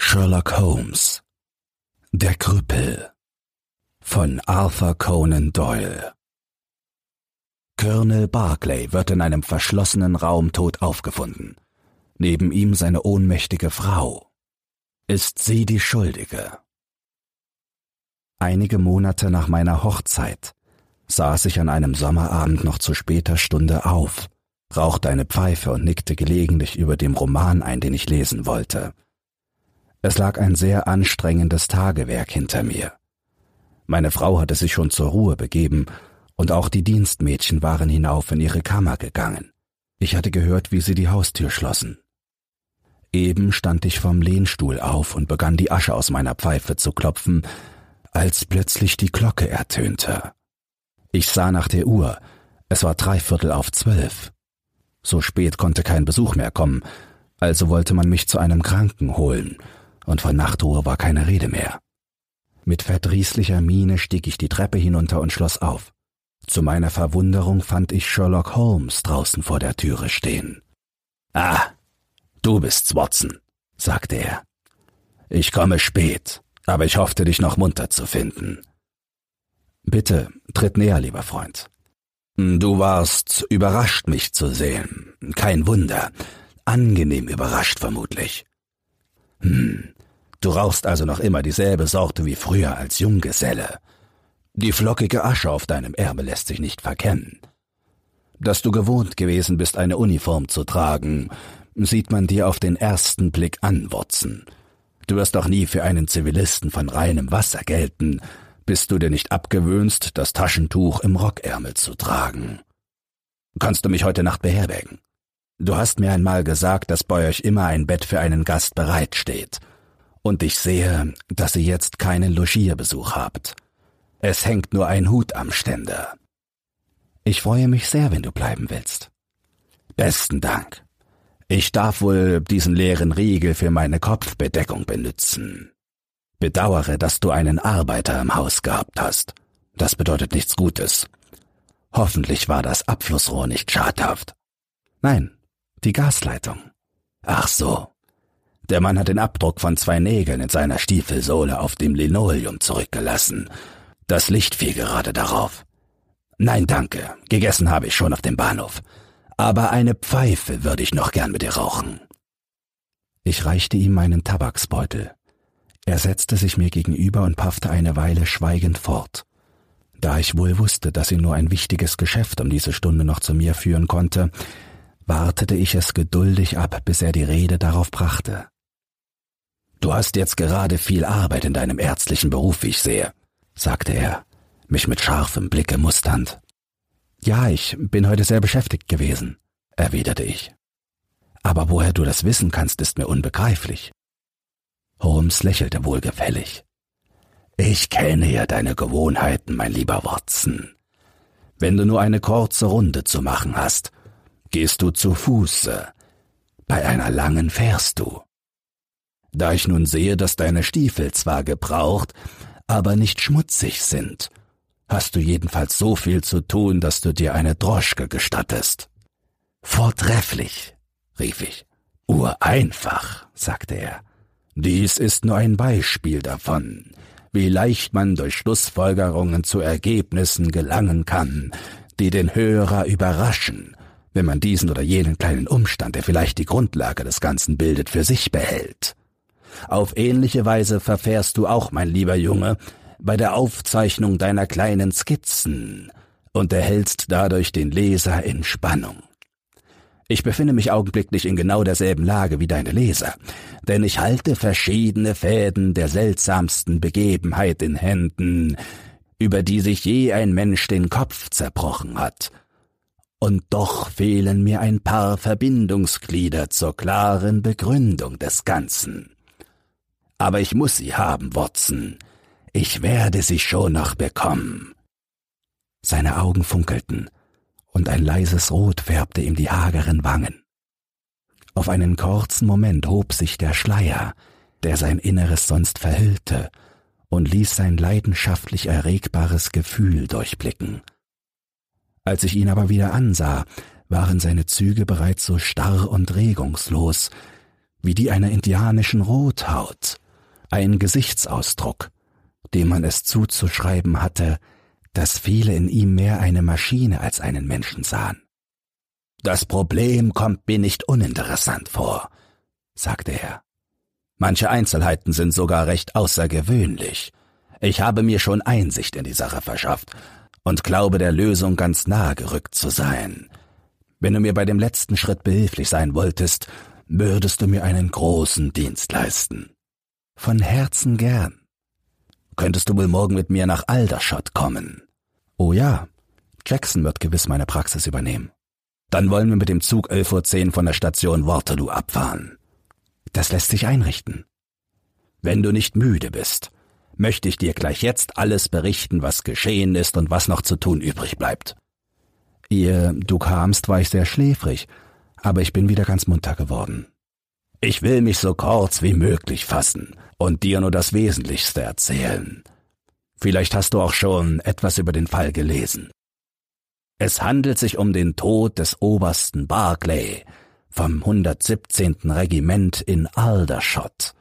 Sherlock Holmes Der Krüppel von Arthur Conan Doyle Colonel Barclay wird in einem verschlossenen Raum tot aufgefunden. Neben ihm seine ohnmächtige Frau. Ist sie die Schuldige? Einige Monate nach meiner Hochzeit saß ich an einem Sommerabend noch zu später Stunde auf, rauchte eine Pfeife und nickte gelegentlich über dem Roman ein, den ich lesen wollte. Es lag ein sehr anstrengendes Tagewerk hinter mir. Meine Frau hatte sich schon zur Ruhe begeben, und auch die Dienstmädchen waren hinauf in ihre Kammer gegangen. Ich hatte gehört, wie sie die Haustür schlossen. Eben stand ich vom Lehnstuhl auf und begann die Asche aus meiner Pfeife zu klopfen, als plötzlich die Glocke ertönte. Ich sah nach der Uhr, es war dreiviertel auf zwölf. So spät konnte kein Besuch mehr kommen, also wollte man mich zu einem Kranken holen, und von Nachtruhe war keine Rede mehr. Mit verdrießlicher Miene stieg ich die Treppe hinunter und schloss auf. Zu meiner Verwunderung fand ich Sherlock Holmes draußen vor der Türe stehen. Ah, du bist's, Watson, sagte er. Ich komme spät, aber ich hoffte, dich noch munter zu finden. Bitte, tritt näher, lieber Freund. Du warst überrascht, mich zu sehen. Kein Wunder. Angenehm überrascht vermutlich. Hm, Du rauchst also noch immer dieselbe Sorte wie früher als Junggeselle. Die flockige Asche auf deinem Erbe lässt sich nicht verkennen. Dass du gewohnt gewesen bist, eine Uniform zu tragen, sieht man dir auf den ersten Blick an, Watson. Du wirst doch nie für einen Zivilisten von reinem Wasser gelten, bis du dir nicht abgewöhnst, das Taschentuch im Rockärmel zu tragen. Kannst du mich heute Nacht beherbergen? Du hast mir einmal gesagt, dass bei euch immer ein Bett für einen Gast bereitsteht und ich sehe, dass ihr jetzt keinen Logierbesuch habt. Es hängt nur ein Hut am Ständer. Ich freue mich sehr, wenn du bleiben willst. Besten Dank. Ich darf wohl diesen leeren Riegel für meine Kopfbedeckung benutzen. Bedauere, dass du einen Arbeiter im Haus gehabt hast. Das bedeutet nichts Gutes. Hoffentlich war das Abflussrohr nicht schadhaft. Nein, die Gasleitung. Ach so. Der Mann hat den Abdruck von zwei Nägeln in seiner Stiefelsohle auf dem Linoleum zurückgelassen. Das Licht fiel gerade darauf. Nein, danke. Gegessen habe ich schon auf dem Bahnhof. Aber eine Pfeife würde ich noch gern mit dir rauchen. Ich reichte ihm meinen Tabaksbeutel. Er setzte sich mir gegenüber und paffte eine Weile schweigend fort. Da ich wohl wusste, dass ihn nur ein wichtiges Geschäft um diese Stunde noch zu mir führen konnte, wartete ich es geduldig ab, bis er die Rede darauf brachte. Du hast jetzt gerade viel Arbeit in deinem ärztlichen Beruf, wie ich sehe, sagte er, mich mit scharfem Blicke musternd. Ja, ich bin heute sehr beschäftigt gewesen, erwiderte ich. Aber woher du das wissen kannst, ist mir unbegreiflich. Holmes lächelte wohlgefällig. Ich kenne ja deine Gewohnheiten, mein lieber Watson. Wenn du nur eine kurze Runde zu machen hast, gehst du zu Fuße. Bei einer langen fährst du. Da ich nun sehe, dass deine Stiefel zwar gebraucht, aber nicht schmutzig sind, hast du jedenfalls so viel zu tun, dass du dir eine Droschke gestattest. Vortrefflich, rief ich. Ureinfach, sagte er. Dies ist nur ein Beispiel davon, wie leicht man durch Schlussfolgerungen zu Ergebnissen gelangen kann, die den Hörer überraschen, wenn man diesen oder jenen kleinen Umstand, der vielleicht die Grundlage des Ganzen bildet, für sich behält. Auf ähnliche Weise verfährst du auch, mein lieber Junge, bei der Aufzeichnung deiner kleinen Skizzen und erhältst dadurch den Leser in Spannung. Ich befinde mich augenblicklich in genau derselben Lage wie deine Leser, denn ich halte verschiedene Fäden der seltsamsten Begebenheit in Händen, über die sich je ein Mensch den Kopf zerbrochen hat. Und doch fehlen mir ein paar Verbindungsglieder zur klaren Begründung des Ganzen. Aber ich muss sie haben, Watson. Ich werde sie schon noch bekommen. Seine Augen funkelten, und ein leises Rot färbte ihm die hageren Wangen. Auf einen kurzen Moment hob sich der Schleier, der sein Inneres sonst verhüllte, und ließ sein leidenschaftlich erregbares Gefühl durchblicken. Als ich ihn aber wieder ansah, waren seine Züge bereits so starr und regungslos, wie die einer indianischen Rothaut, ein Gesichtsausdruck, dem man es zuzuschreiben hatte, dass viele in ihm mehr eine Maschine als einen Menschen sahen. Das Problem kommt mir nicht uninteressant vor, sagte er. Manche Einzelheiten sind sogar recht außergewöhnlich. Ich habe mir schon Einsicht in die Sache verschafft und glaube der Lösung ganz nahe gerückt zu sein. Wenn du mir bei dem letzten Schritt behilflich sein wolltest, würdest du mir einen großen Dienst leisten. Von Herzen gern. Könntest du wohl morgen mit mir nach Aldershot kommen? Oh ja, Jackson wird gewiss meine Praxis übernehmen. Dann wollen wir mit dem Zug 11.10 Uhr von der Station Waterloo abfahren. Das lässt sich einrichten. Wenn du nicht müde bist, möchte ich dir gleich jetzt alles berichten, was geschehen ist und was noch zu tun übrig bleibt. Ihr, du kamst, war ich sehr schläfrig, aber ich bin wieder ganz munter geworden. Ich will mich so kurz wie möglich fassen und dir nur das Wesentlichste erzählen. Vielleicht hast du auch schon etwas über den Fall gelesen. Es handelt sich um den Tod des Obersten Barclay vom 117. Regiment in Aldershot.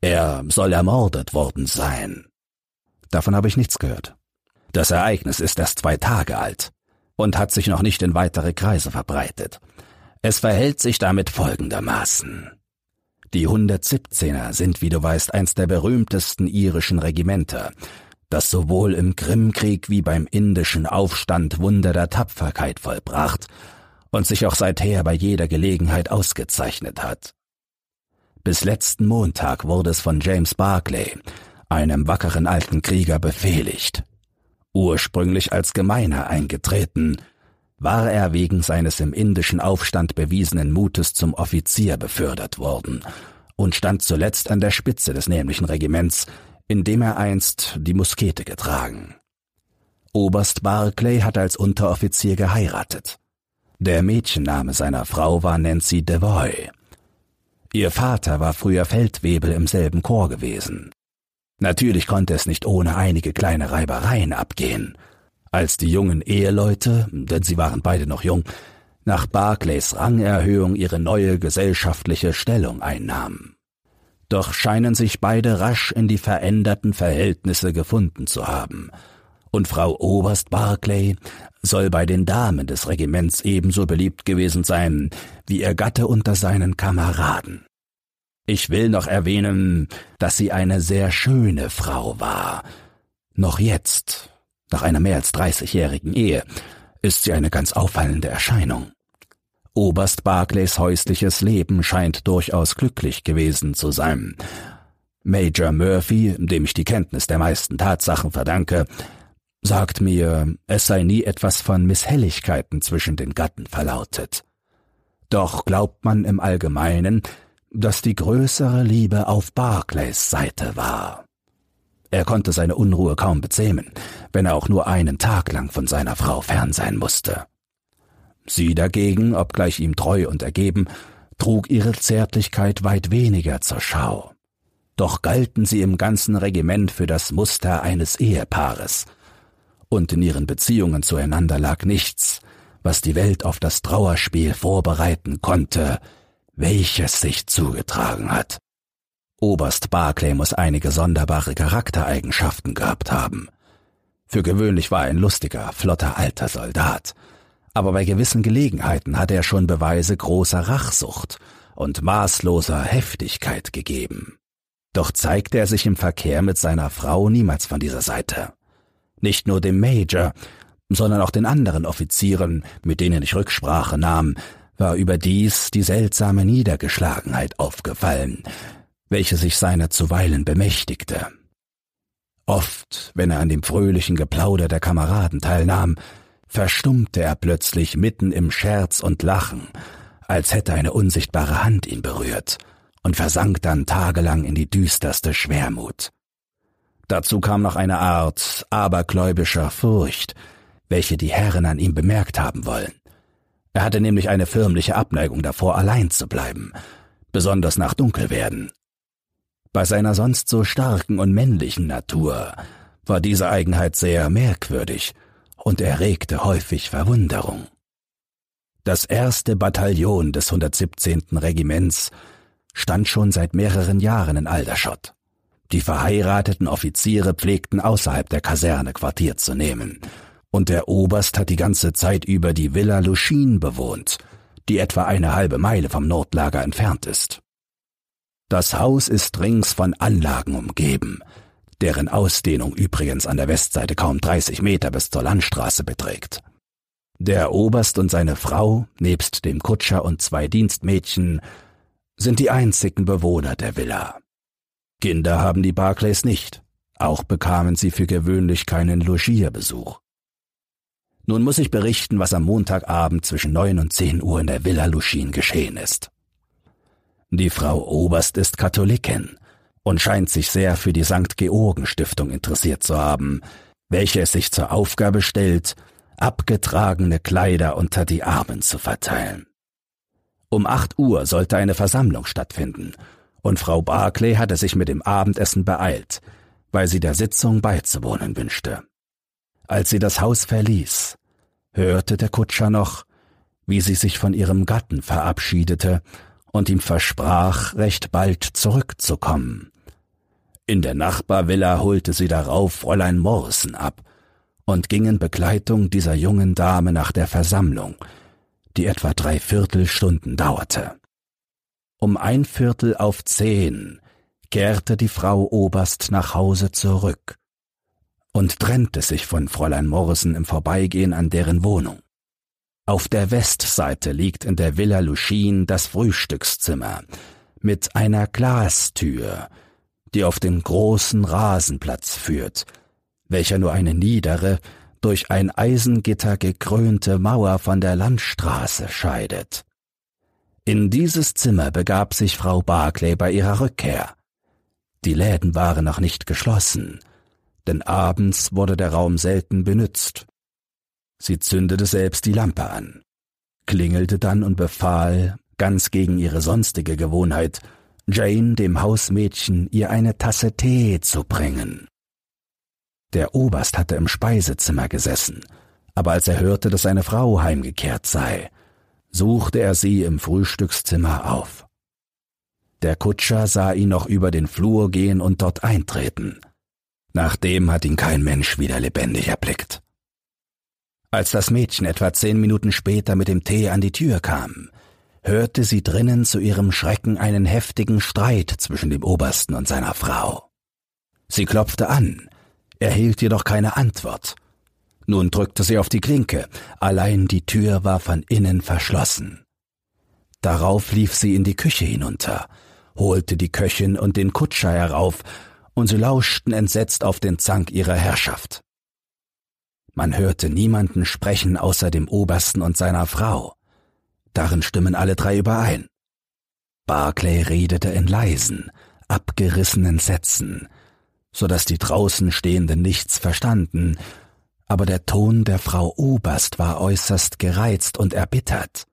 Er soll ermordet worden sein. Davon habe ich nichts gehört. Das Ereignis ist erst zwei Tage alt und hat sich noch nicht in weitere Kreise verbreitet. Es verhält sich damit folgendermaßen. Die 117er sind, wie du weißt, eins der berühmtesten irischen Regimenter, das sowohl im Krimkrieg wie beim indischen Aufstand Wunder der Tapferkeit vollbracht und sich auch seither bei jeder Gelegenheit ausgezeichnet hat. Bis letzten Montag wurde es von James Barclay, einem wackeren alten Krieger, befehligt. Ursprünglich als Gemeiner eingetreten, war er wegen seines im indischen Aufstand bewiesenen Mutes zum Offizier befördert worden und stand zuletzt an der Spitze des nämlichen Regiments, in dem er einst die Muskete getragen. Oberst Barclay hat als Unteroffizier geheiratet. Der Mädchenname seiner Frau war Nancy Devoy. Ihr Vater war früher Feldwebel im selben Chor gewesen. Natürlich konnte es nicht ohne einige kleine Reibereien abgehen. Als die jungen Eheleute, denn sie waren beide noch jung, nach Barclays Rangerhöhung ihre neue gesellschaftliche Stellung einnahmen doch scheinen sich beide rasch in die veränderten Verhältnisse gefunden zu haben, und Frau Oberst Barclay soll bei den Damen des Regiments ebenso beliebt gewesen sein wie ihr Gatte unter seinen Kameraden. Ich will noch erwähnen, dass sie eine sehr schöne Frau war. Noch jetzt, nach einer mehr als dreißigjährigen Ehe, ist sie eine ganz auffallende Erscheinung. Oberst Barclays häusliches Leben scheint durchaus glücklich gewesen zu sein. Major Murphy, dem ich die Kenntnis der meisten Tatsachen verdanke, sagt mir, es sei nie etwas von Misshelligkeiten zwischen den Gatten verlautet. Doch glaubt man im Allgemeinen, dass die größere Liebe auf Barclays Seite war. Er konnte seine Unruhe kaum bezähmen, wenn er auch nur einen Tag lang von seiner Frau fern sein musste. Sie dagegen, obgleich ihm treu und ergeben, trug ihre Zärtlichkeit weit weniger zur Schau. Doch galten sie im ganzen Regiment für das Muster eines Ehepaares, und in ihren Beziehungen zueinander lag nichts, was die Welt auf das Trauerspiel vorbereiten konnte, welches sich zugetragen hat. Oberst Barclay muss einige sonderbare Charaktereigenschaften gehabt haben. Für gewöhnlich war er ein lustiger, flotter alter Soldat, aber bei gewissen Gelegenheiten hat er schon Beweise großer Rachsucht und maßloser Heftigkeit gegeben. Doch zeigte er sich im Verkehr mit seiner Frau niemals von dieser Seite. Nicht nur dem Major, sondern auch den anderen Offizieren, mit denen ich Rücksprache nahm, war überdies die seltsame Niedergeschlagenheit aufgefallen, welche sich seiner zuweilen bemächtigte. Oft, wenn er an dem fröhlichen Geplauder der Kameraden teilnahm, verstummte er plötzlich mitten im Scherz und Lachen, als hätte eine unsichtbare Hand ihn berührt, und versank dann tagelang in die düsterste Schwermut. Dazu kam noch eine Art abergläubischer Furcht, welche die Herren an ihm bemerkt haben wollen. Er hatte nämlich eine förmliche Abneigung davor, allein zu bleiben, besonders nach Dunkelwerden. Bei seiner sonst so starken und männlichen Natur war diese Eigenheit sehr merkwürdig und erregte häufig Verwunderung. Das erste Bataillon des 117. Regiments stand schon seit mehreren Jahren in Aldershot. Die verheirateten Offiziere pflegten außerhalb der Kaserne Quartier zu nehmen, und der Oberst hat die ganze Zeit über die Villa Luschin bewohnt, die etwa eine halbe Meile vom Nordlager entfernt ist. Das Haus ist rings von Anlagen umgeben, deren Ausdehnung übrigens an der Westseite kaum 30 Meter bis zur Landstraße beträgt. Der Oberst und seine Frau, nebst dem Kutscher und zwei Dienstmädchen, sind die einzigen Bewohner der Villa. Kinder haben die Barclays nicht, auch bekamen sie für gewöhnlich keinen Logierbesuch. Nun muss ich berichten, was am Montagabend zwischen neun und zehn Uhr in der Villa Luschin geschehen ist. Die Frau Oberst ist Katholikin und scheint sich sehr für die St. Georgen Stiftung interessiert zu haben, welche es sich zur Aufgabe stellt, abgetragene Kleider unter die Armen zu verteilen. Um acht Uhr sollte eine Versammlung stattfinden, und Frau Barclay hatte sich mit dem Abendessen beeilt, weil sie der Sitzung beizuwohnen wünschte. Als sie das Haus verließ, hörte der Kutscher noch, wie sie sich von ihrem Gatten verabschiedete und ihm versprach, recht bald zurückzukommen. In der Nachbarvilla holte sie darauf Fräulein Morrison ab und ging in Begleitung dieser jungen Dame nach der Versammlung, die etwa drei Viertelstunden dauerte. Um ein Viertel auf zehn kehrte die Frau Oberst nach Hause zurück und trennte sich von Fräulein Morrison im Vorbeigehen an deren Wohnung. Auf der Westseite liegt in der Villa Luschin das Frühstückszimmer mit einer Glastür, die auf den großen Rasenplatz führt, welcher nur eine niedere, durch ein Eisengitter gekrönte Mauer von der Landstraße scheidet. In dieses Zimmer begab sich Frau Barclay bei ihrer Rückkehr. Die Läden waren noch nicht geschlossen, denn abends wurde der Raum selten benützt. Sie zündete selbst die Lampe an, klingelte dann und befahl, ganz gegen ihre sonstige Gewohnheit, Jane, dem Hausmädchen, ihr eine Tasse Tee zu bringen. Der Oberst hatte im Speisezimmer gesessen, aber als er hörte, dass seine Frau heimgekehrt sei, suchte er sie im Frühstückszimmer auf. Der Kutscher sah ihn noch über den Flur gehen und dort eintreten. Nachdem hat ihn kein Mensch wieder lebendig erblickt. Als das Mädchen etwa zehn Minuten später mit dem Tee an die Tür kam, hörte sie drinnen zu ihrem Schrecken einen heftigen Streit zwischen dem Obersten und seiner Frau. Sie klopfte an, erhielt jedoch keine Antwort. Nun drückte sie auf die Klinke, allein die Tür war von innen verschlossen. Darauf lief sie in die Küche hinunter, holte die Köchin und den Kutscher herauf und sie lauschten entsetzt auf den Zank ihrer Herrschaft. Man hörte niemanden sprechen außer dem Obersten und seiner Frau. Darin stimmen alle drei überein. Barclay redete in leisen, abgerissenen Sätzen, so dass die draußen Stehenden nichts verstanden, aber der Ton der Frau Oberst war äußerst gereizt und erbittert.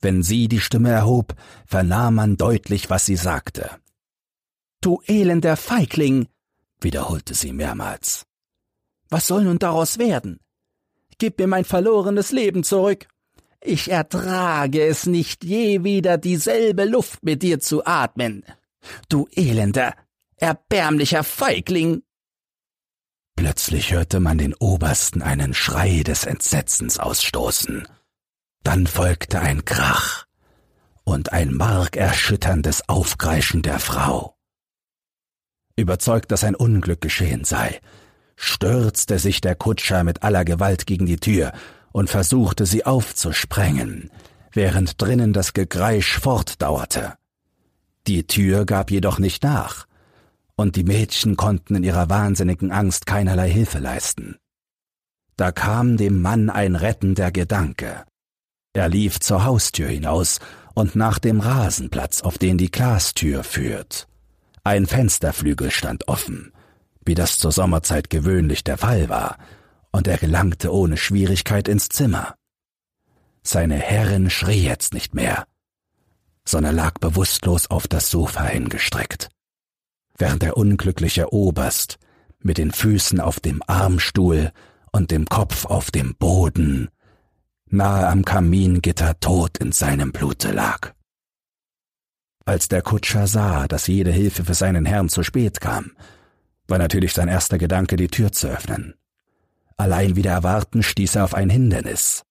Wenn sie die Stimme erhob, vernahm man deutlich, was sie sagte. Du elender Feigling, wiederholte sie mehrmals. Was soll nun daraus werden? Gib mir mein verlorenes Leben zurück. Ich ertrage es nicht, je wieder dieselbe Luft mit dir zu atmen. Du elender, erbärmlicher Feigling. Plötzlich hörte man den Obersten einen Schrei des Entsetzens ausstoßen. Dann folgte ein Krach und ein markerschütterndes Aufkreischen der Frau. Überzeugt, dass ein Unglück geschehen sei, stürzte sich der Kutscher mit aller Gewalt gegen die Tür und versuchte sie aufzusprengen, während drinnen das Gegreisch fortdauerte. Die Tür gab jedoch nicht nach, und die Mädchen konnten in ihrer wahnsinnigen Angst keinerlei Hilfe leisten. Da kam dem Mann ein rettender Gedanke. Er lief zur Haustür hinaus und nach dem Rasenplatz, auf den die Glastür führt. Ein Fensterflügel stand offen, wie das zur Sommerzeit gewöhnlich der Fall war, und er gelangte ohne Schwierigkeit ins Zimmer. Seine Herrin schrie jetzt nicht mehr, sondern lag bewusstlos auf das Sofa hingestreckt, während der unglückliche Oberst mit den Füßen auf dem Armstuhl und dem Kopf auf dem Boden nahe am Kamingitter tot in seinem Blute lag. Als der Kutscher sah, dass jede Hilfe für seinen Herrn zu spät kam, war natürlich sein erster Gedanke, die Tür zu öffnen. Allein wieder erwarten stieß er auf ein Hindernis.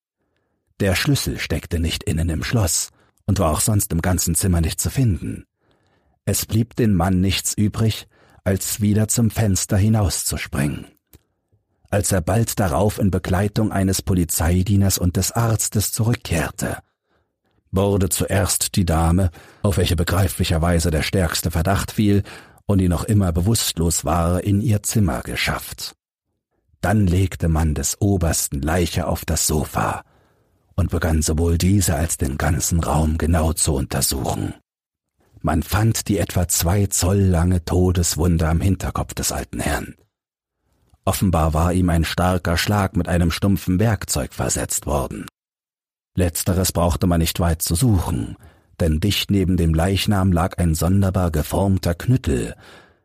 Der Schlüssel steckte nicht innen im Schloss und war auch sonst im ganzen Zimmer nicht zu finden. Es blieb den Mann nichts übrig, als wieder zum Fenster hinauszuspringen. Als er bald darauf in Begleitung eines Polizeidieners und des Arztes zurückkehrte, wurde zuerst die Dame, auf welche begreiflicherweise der stärkste Verdacht fiel und die noch immer bewusstlos war, in ihr Zimmer geschafft. Dann legte man des Obersten Leiche auf das Sofa und begann sowohl diese als den ganzen Raum genau zu untersuchen. Man fand die etwa zwei Zoll lange Todeswunde am Hinterkopf des alten Herrn. Offenbar war ihm ein starker Schlag mit einem stumpfen Werkzeug versetzt worden. Letzteres brauchte man nicht weit zu suchen, denn dicht neben dem Leichnam lag ein sonderbar geformter Knüttel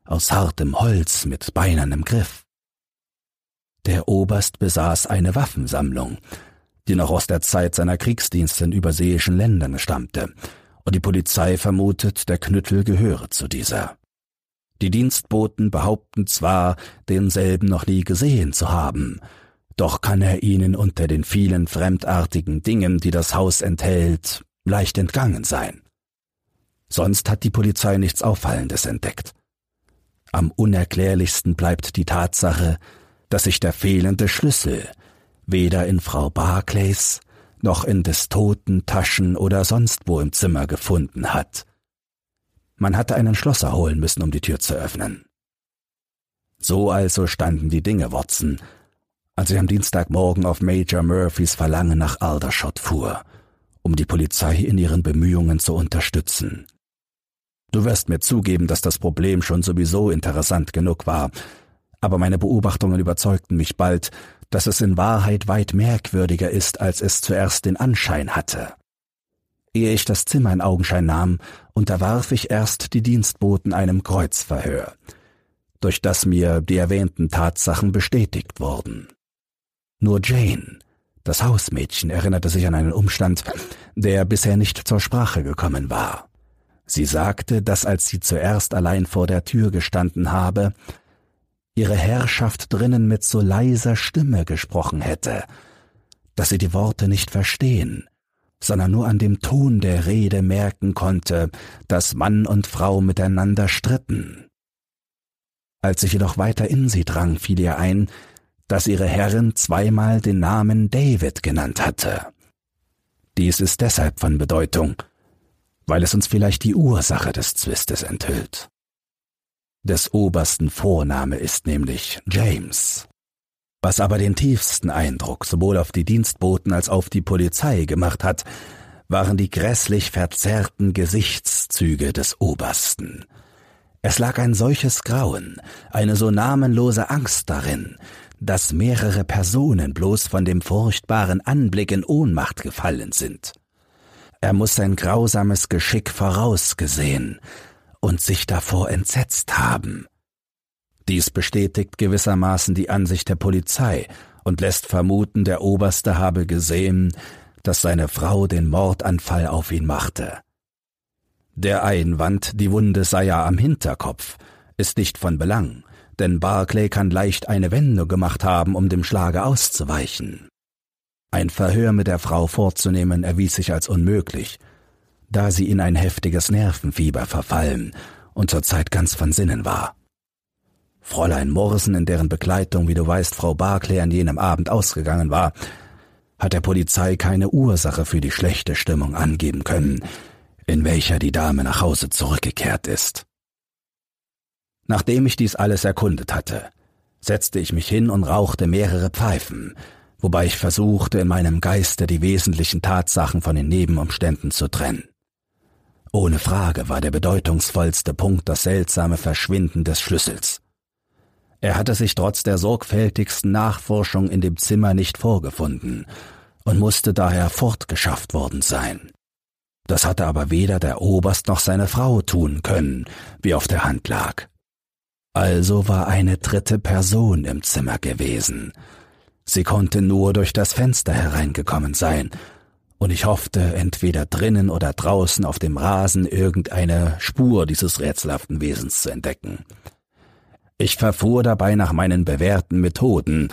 aus hartem Holz mit beinernem Griff. Der Oberst besaß eine Waffensammlung, die noch aus der Zeit seiner Kriegsdienste in überseeischen Ländern stammte, und die Polizei vermutet, der Knüttel gehöre zu dieser. Die Dienstboten behaupten zwar, denselben noch nie gesehen zu haben, doch kann er ihnen unter den vielen fremdartigen Dingen, die das Haus enthält, leicht entgangen sein. Sonst hat die Polizei nichts Auffallendes entdeckt. Am unerklärlichsten bleibt die Tatsache, dass sich der fehlende Schlüssel weder in Frau Barclays noch in des Toten Taschen oder sonst wo im Zimmer gefunden hat. Man hatte einen Schlosser holen müssen, um die Tür zu öffnen. So also standen die Dinge, Watson, als ich am Dienstagmorgen auf Major Murphys Verlangen nach Aldershot fuhr, um die Polizei in ihren Bemühungen zu unterstützen. Du wirst mir zugeben, dass das Problem schon sowieso interessant genug war, aber meine Beobachtungen überzeugten mich bald, dass es in Wahrheit weit merkwürdiger ist, als es zuerst den Anschein hatte. Ehe ich das Zimmer in Augenschein nahm, unterwarf ich erst die Dienstboten einem Kreuzverhör, durch das mir die erwähnten Tatsachen bestätigt wurden. Nur Jane, das Hausmädchen, erinnerte sich an einen Umstand, der bisher nicht zur Sprache gekommen war. Sie sagte, dass als sie zuerst allein vor der Tür gestanden habe, ihre Herrschaft drinnen mit so leiser Stimme gesprochen hätte, dass sie die Worte nicht verstehen, sondern nur an dem Ton der Rede merken konnte, dass Mann und Frau miteinander stritten. Als ich jedoch weiter in sie drang, fiel ihr ein, dass ihre Herrin zweimal den Namen David genannt hatte. Dies ist deshalb von Bedeutung, weil es uns vielleicht die Ursache des Zwistes enthüllt. Des obersten Vorname ist nämlich James. Was aber den tiefsten Eindruck sowohl auf die Dienstboten als auf die Polizei gemacht hat, waren die grässlich verzerrten Gesichtszüge des Obersten. Es lag ein solches Grauen, eine so namenlose Angst darin, dass mehrere Personen bloß von dem furchtbaren Anblick in Ohnmacht gefallen sind. Er muss sein grausames Geschick vorausgesehen, und sich davor entsetzt haben. Dies bestätigt gewissermaßen die Ansicht der Polizei und lässt vermuten, der Oberste habe gesehen, dass seine Frau den Mordanfall auf ihn machte. Der Einwand, die Wunde sei ja am Hinterkopf, ist nicht von Belang, denn Barclay kann leicht eine Wendung gemacht haben, um dem Schlage auszuweichen. Ein Verhör mit der Frau vorzunehmen erwies sich als unmöglich, da sie in ein heftiges Nervenfieber verfallen und zurzeit ganz von Sinnen war. Fräulein Morrison, in deren Begleitung, wie du weißt, Frau Barclay an jenem Abend ausgegangen war, hat der Polizei keine Ursache für die schlechte Stimmung angeben können, in welcher die Dame nach Hause zurückgekehrt ist. Nachdem ich dies alles erkundet hatte, setzte ich mich hin und rauchte mehrere Pfeifen, wobei ich versuchte, in meinem Geiste die wesentlichen Tatsachen von den Nebenumständen zu trennen. Ohne Frage war der bedeutungsvollste Punkt das seltsame Verschwinden des Schlüssels. Er hatte sich trotz der sorgfältigsten Nachforschung in dem Zimmer nicht vorgefunden und musste daher fortgeschafft worden sein. Das hatte aber weder der Oberst noch seine Frau tun können, wie auf der Hand lag. Also war eine dritte Person im Zimmer gewesen. Sie konnte nur durch das Fenster hereingekommen sein und ich hoffte, entweder drinnen oder draußen auf dem Rasen irgendeine Spur dieses rätselhaften Wesens zu entdecken. Ich verfuhr dabei nach meinen bewährten Methoden,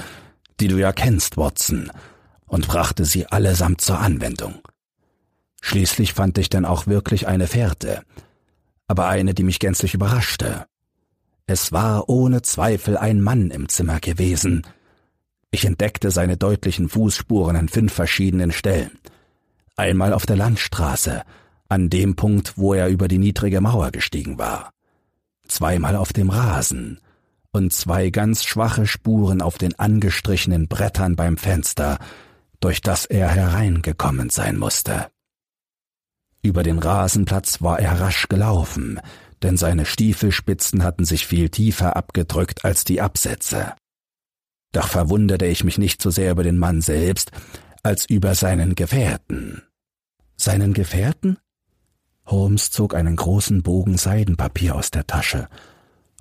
die du ja kennst, Watson, und brachte sie allesamt zur Anwendung. Schließlich fand ich dann auch wirklich eine Fährte, aber eine, die mich gänzlich überraschte. Es war ohne Zweifel ein Mann im Zimmer gewesen. Ich entdeckte seine deutlichen Fußspuren an fünf verschiedenen Stellen. Einmal auf der Landstraße, an dem Punkt, wo er über die niedrige Mauer gestiegen war. Zweimal auf dem Rasen und zwei ganz schwache Spuren auf den angestrichenen Brettern beim Fenster, durch das er hereingekommen sein musste. Über den Rasenplatz war er rasch gelaufen, denn seine Stiefelspitzen hatten sich viel tiefer abgedrückt als die Absätze. Doch verwunderte ich mich nicht so sehr über den Mann selbst, als über seinen Gefährten. Seinen Gefährten? Holmes zog einen großen Bogen Seidenpapier aus der Tasche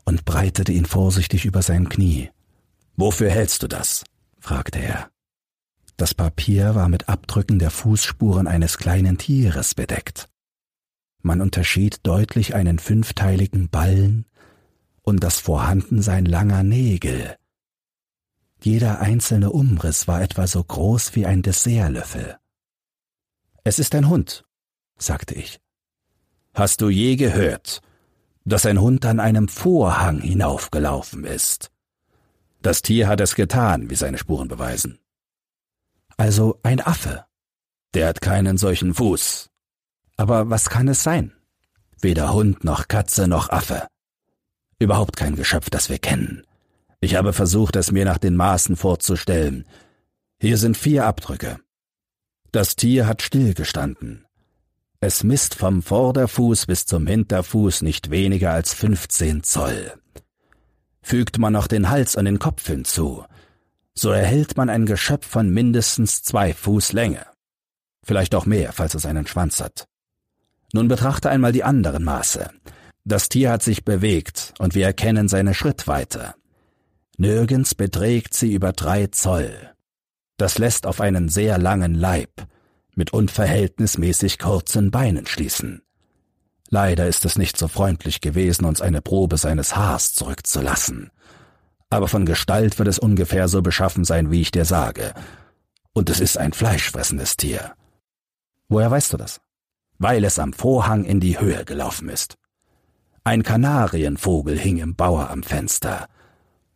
und breitete ihn vorsichtig über sein Knie. Wofür hältst du das? fragte er. Das Papier war mit Abdrücken der Fußspuren eines kleinen Tieres bedeckt. Man unterschied deutlich einen fünfteiligen Ballen und das Vorhandensein langer Nägel. Jeder einzelne Umriss war etwa so groß wie ein Dessertlöffel. Es ist ein Hund, sagte ich. Hast du je gehört, dass ein Hund an einem Vorhang hinaufgelaufen ist? Das Tier hat es getan, wie seine Spuren beweisen. Also ein Affe. Der hat keinen solchen Fuß. Aber was kann es sein? Weder Hund noch Katze noch Affe. Überhaupt kein Geschöpf, das wir kennen. Ich habe versucht, es mir nach den Maßen vorzustellen. Hier sind vier Abdrücke. Das Tier hat stillgestanden. Es misst vom Vorderfuß bis zum Hinterfuß nicht weniger als 15 Zoll. Fügt man noch den Hals an den Kopf hinzu, so erhält man ein Geschöpf von mindestens zwei Fuß Länge. Vielleicht auch mehr, falls es einen Schwanz hat. Nun betrachte einmal die anderen Maße. Das Tier hat sich bewegt und wir erkennen seine Schrittweite. Nirgends beträgt sie über drei Zoll. Das lässt auf einen sehr langen Leib mit unverhältnismäßig kurzen Beinen schließen. Leider ist es nicht so freundlich gewesen, uns eine Probe seines Haars zurückzulassen aber von Gestalt wird es ungefähr so beschaffen sein, wie ich dir sage. Und es ist ein fleischfressendes Tier. Woher weißt du das? Weil es am Vorhang in die Höhe gelaufen ist. Ein Kanarienvogel hing im Bauer am Fenster.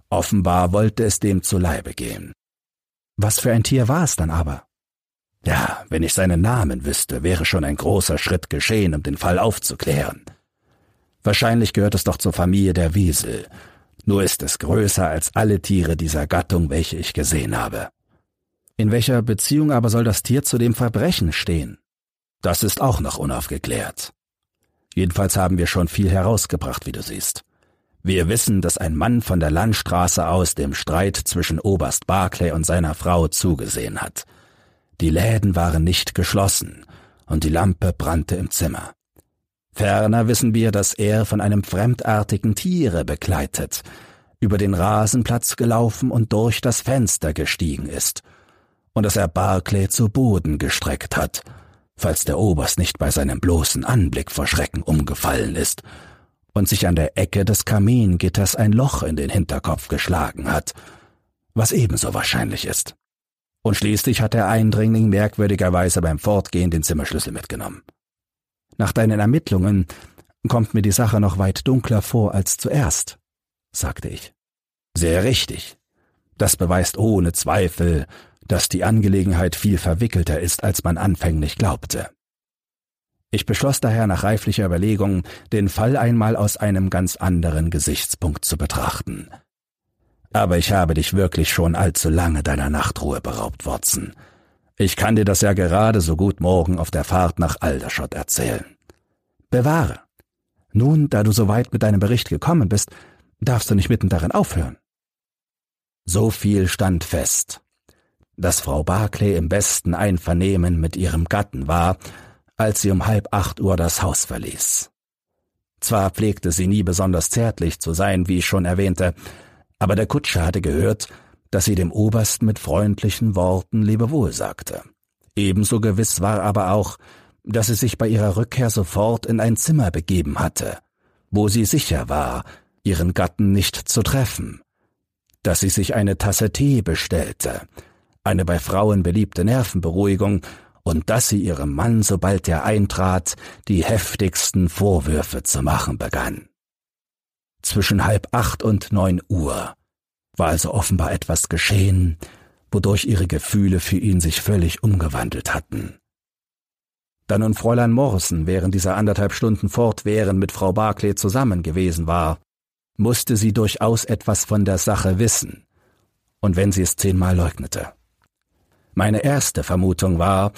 Offenbar wollte es dem zu Leibe gehen. Was für ein Tier war es dann aber? Ja, wenn ich seinen Namen wüsste, wäre schon ein großer Schritt geschehen, um den Fall aufzuklären. Wahrscheinlich gehört es doch zur Familie der Wiesel, nur ist es größer als alle Tiere dieser Gattung, welche ich gesehen habe. In welcher Beziehung aber soll das Tier zu dem Verbrechen stehen? Das ist auch noch unaufgeklärt. Jedenfalls haben wir schon viel herausgebracht, wie du siehst. Wir wissen, dass ein Mann von der Landstraße aus dem Streit zwischen Oberst Barclay und seiner Frau zugesehen hat. Die Läden waren nicht geschlossen und die Lampe brannte im Zimmer. Ferner wissen wir, dass er von einem fremdartigen Tiere begleitet, über den Rasenplatz gelaufen und durch das Fenster gestiegen ist, und dass er Barclay zu Boden gestreckt hat, falls der Oberst nicht bei seinem bloßen Anblick vor Schrecken umgefallen ist und sich an der Ecke des Kamingitters ein Loch in den Hinterkopf geschlagen hat, was ebenso wahrscheinlich ist. Und schließlich hat der Eindringling merkwürdigerweise beim Fortgehen den Zimmerschlüssel mitgenommen. Nach deinen Ermittlungen kommt mir die Sache noch weit dunkler vor als zuerst, sagte ich. Sehr richtig. Das beweist ohne Zweifel, dass die Angelegenheit viel verwickelter ist, als man anfänglich glaubte. Ich beschloss daher nach reiflicher Überlegung, den Fall einmal aus einem ganz anderen Gesichtspunkt zu betrachten. Aber ich habe dich wirklich schon allzu lange deiner Nachtruhe beraubt, Watson. Ich kann dir das ja gerade so gut morgen auf der Fahrt nach Aldershot erzählen. Bewahre. Nun, da du so weit mit deinem Bericht gekommen bist, darfst du nicht mitten darin aufhören. So viel stand fest, dass Frau Barclay im besten Einvernehmen mit ihrem Gatten war, als sie um halb acht Uhr das Haus verließ. Zwar pflegte sie nie besonders zärtlich zu sein, wie ich schon erwähnte, aber der Kutscher hatte gehört, dass sie dem Obersten mit freundlichen Worten Lebewohl sagte. Ebenso gewiss war aber auch, dass sie sich bei ihrer Rückkehr sofort in ein Zimmer begeben hatte, wo sie sicher war, ihren Gatten nicht zu treffen, dass sie sich eine Tasse Tee bestellte, eine bei Frauen beliebte Nervenberuhigung und dass sie ihrem Mann, sobald er eintrat, die heftigsten Vorwürfe zu machen begann. Zwischen halb acht und neun Uhr war also offenbar etwas geschehen, wodurch ihre Gefühle für ihn sich völlig umgewandelt hatten. Da nun Fräulein Morrison während dieser anderthalb Stunden fortwährend mit Frau Barclay zusammen gewesen war, musste sie durchaus etwas von der Sache wissen, und wenn sie es zehnmal leugnete. Meine erste Vermutung war,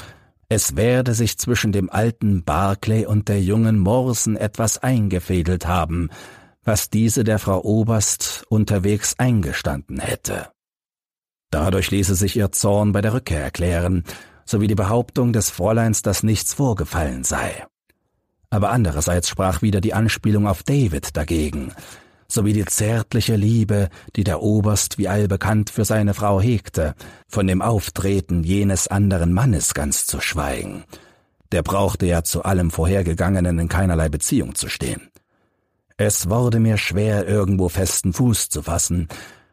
es werde sich zwischen dem alten Barclay und der jungen Morrison etwas eingefädelt haben, was diese der Frau Oberst unterwegs eingestanden hätte. Dadurch ließe sich ihr Zorn bei der Rückkehr erklären, sowie die Behauptung des Fräuleins, dass nichts vorgefallen sei. Aber andererseits sprach wieder die Anspielung auf David dagegen, sowie die zärtliche Liebe, die der Oberst wie allbekannt für seine Frau hegte, von dem Auftreten jenes anderen Mannes ganz zu schweigen. Der brauchte ja zu allem Vorhergegangenen in keinerlei Beziehung zu stehen. Es wurde mir schwer, irgendwo festen Fuß zu fassen,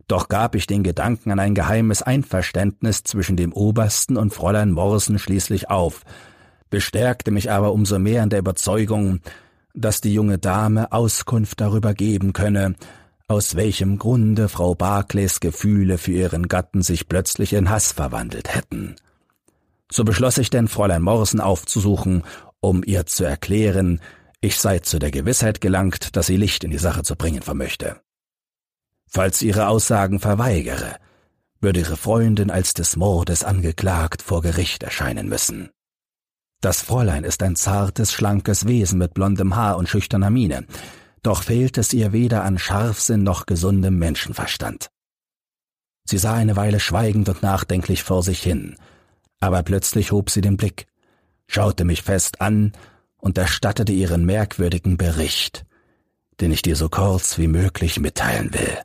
doch gab ich den Gedanken an ein geheimes Einverständnis zwischen dem Obersten und Fräulein Morrison schließlich auf, bestärkte mich aber umso mehr in der Überzeugung, dass die junge Dame Auskunft darüber geben könne, aus welchem Grunde Frau Barclays Gefühle für ihren Gatten sich plötzlich in Hass verwandelt hätten. So beschloss ich denn, Fräulein Morrison aufzusuchen, um ihr zu erklären, ich sei zu der Gewissheit gelangt, dass sie Licht in die Sache zu bringen vermöchte. Falls ihre Aussagen verweigere, würde ihre Freundin als des Mordes angeklagt vor Gericht erscheinen müssen. Das Fräulein ist ein zartes, schlankes Wesen mit blondem Haar und schüchterner Miene, doch fehlt es ihr weder an Scharfsinn noch gesundem Menschenverstand. Sie sah eine Weile schweigend und nachdenklich vor sich hin, aber plötzlich hob sie den Blick, schaute mich fest an und erstattete ihren merkwürdigen Bericht, den ich dir so kurz wie möglich mitteilen will.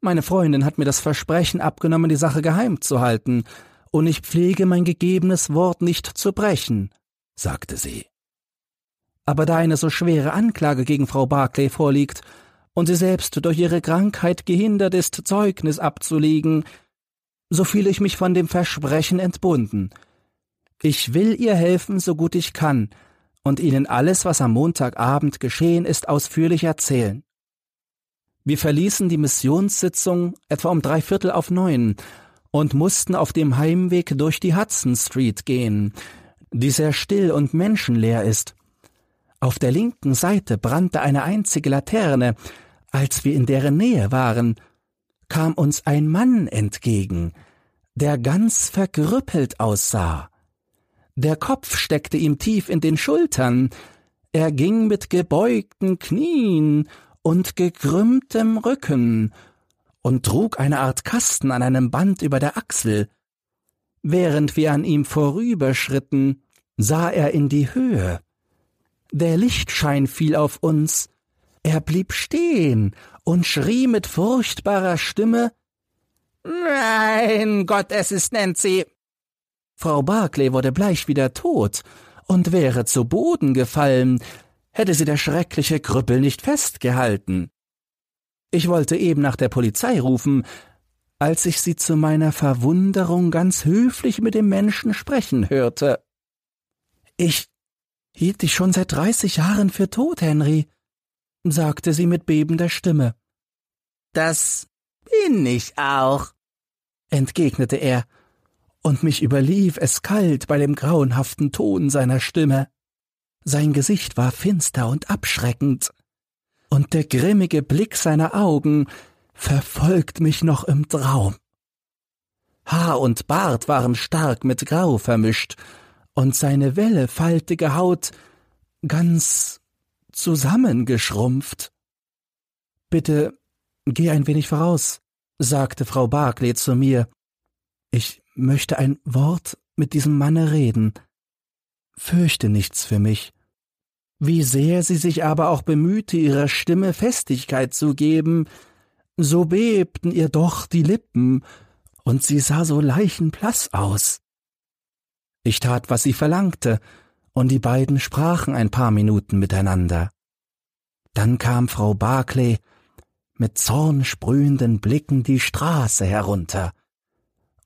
Meine Freundin hat mir das Versprechen abgenommen, die Sache geheim zu halten, und ich pflege mein gegebenes Wort nicht zu brechen, sagte sie. Aber da eine so schwere Anklage gegen Frau Barclay vorliegt und sie selbst durch ihre Krankheit gehindert ist, Zeugnis abzulegen, so fühle ich mich von dem Versprechen entbunden. Ich will ihr helfen, so gut ich kann, und Ihnen alles, was am Montagabend geschehen ist, ausführlich erzählen. Wir verließen die Missionssitzung etwa um drei Viertel auf neun und mussten auf dem Heimweg durch die Hudson Street gehen, die sehr still und menschenleer ist. Auf der linken Seite brannte eine einzige Laterne. Als wir in deren Nähe waren, kam uns ein Mann entgegen, der ganz verkrüppelt aussah. Der Kopf steckte ihm tief in den Schultern, er ging mit gebeugten Knien und gekrümmtem Rücken und trug eine Art Kasten an einem Band über der Achsel. Während wir an ihm vorüberschritten, sah er in die Höhe. Der Lichtschein fiel auf uns. Er blieb stehen und schrie mit furchtbarer Stimme Nein, Gott, es ist Nancy. Frau Barclay wurde bleich wie der Tod und wäre zu Boden gefallen, hätte sie der schreckliche Krüppel nicht festgehalten. Ich wollte eben nach der Polizei rufen, als ich sie zu meiner Verwunderung ganz höflich mit dem Menschen sprechen hörte. Ich hielt dich schon seit dreißig Jahren für tot, Henry, sagte sie mit bebender Stimme. Das bin ich auch, entgegnete er, und mich überlief es kalt bei dem grauenhaften Ton seiner Stimme. Sein Gesicht war finster und abschreckend und der grimmige Blick seiner Augen verfolgt mich noch im Traum. Haar und Bart waren stark mit Grau vermischt, und seine wellefaltige Haut ganz zusammengeschrumpft. Bitte geh ein wenig voraus, sagte Frau Barclay zu mir. Ich möchte ein Wort mit diesem Manne reden. Fürchte nichts für mich. Wie sehr sie sich aber auch bemühte, ihrer Stimme Festigkeit zu geben, so bebten ihr doch die Lippen, und sie sah so leichenblaß aus. Ich tat, was sie verlangte, und die beiden sprachen ein paar Minuten miteinander. Dann kam Frau Barclay mit zornsprühenden Blicken die Straße herunter,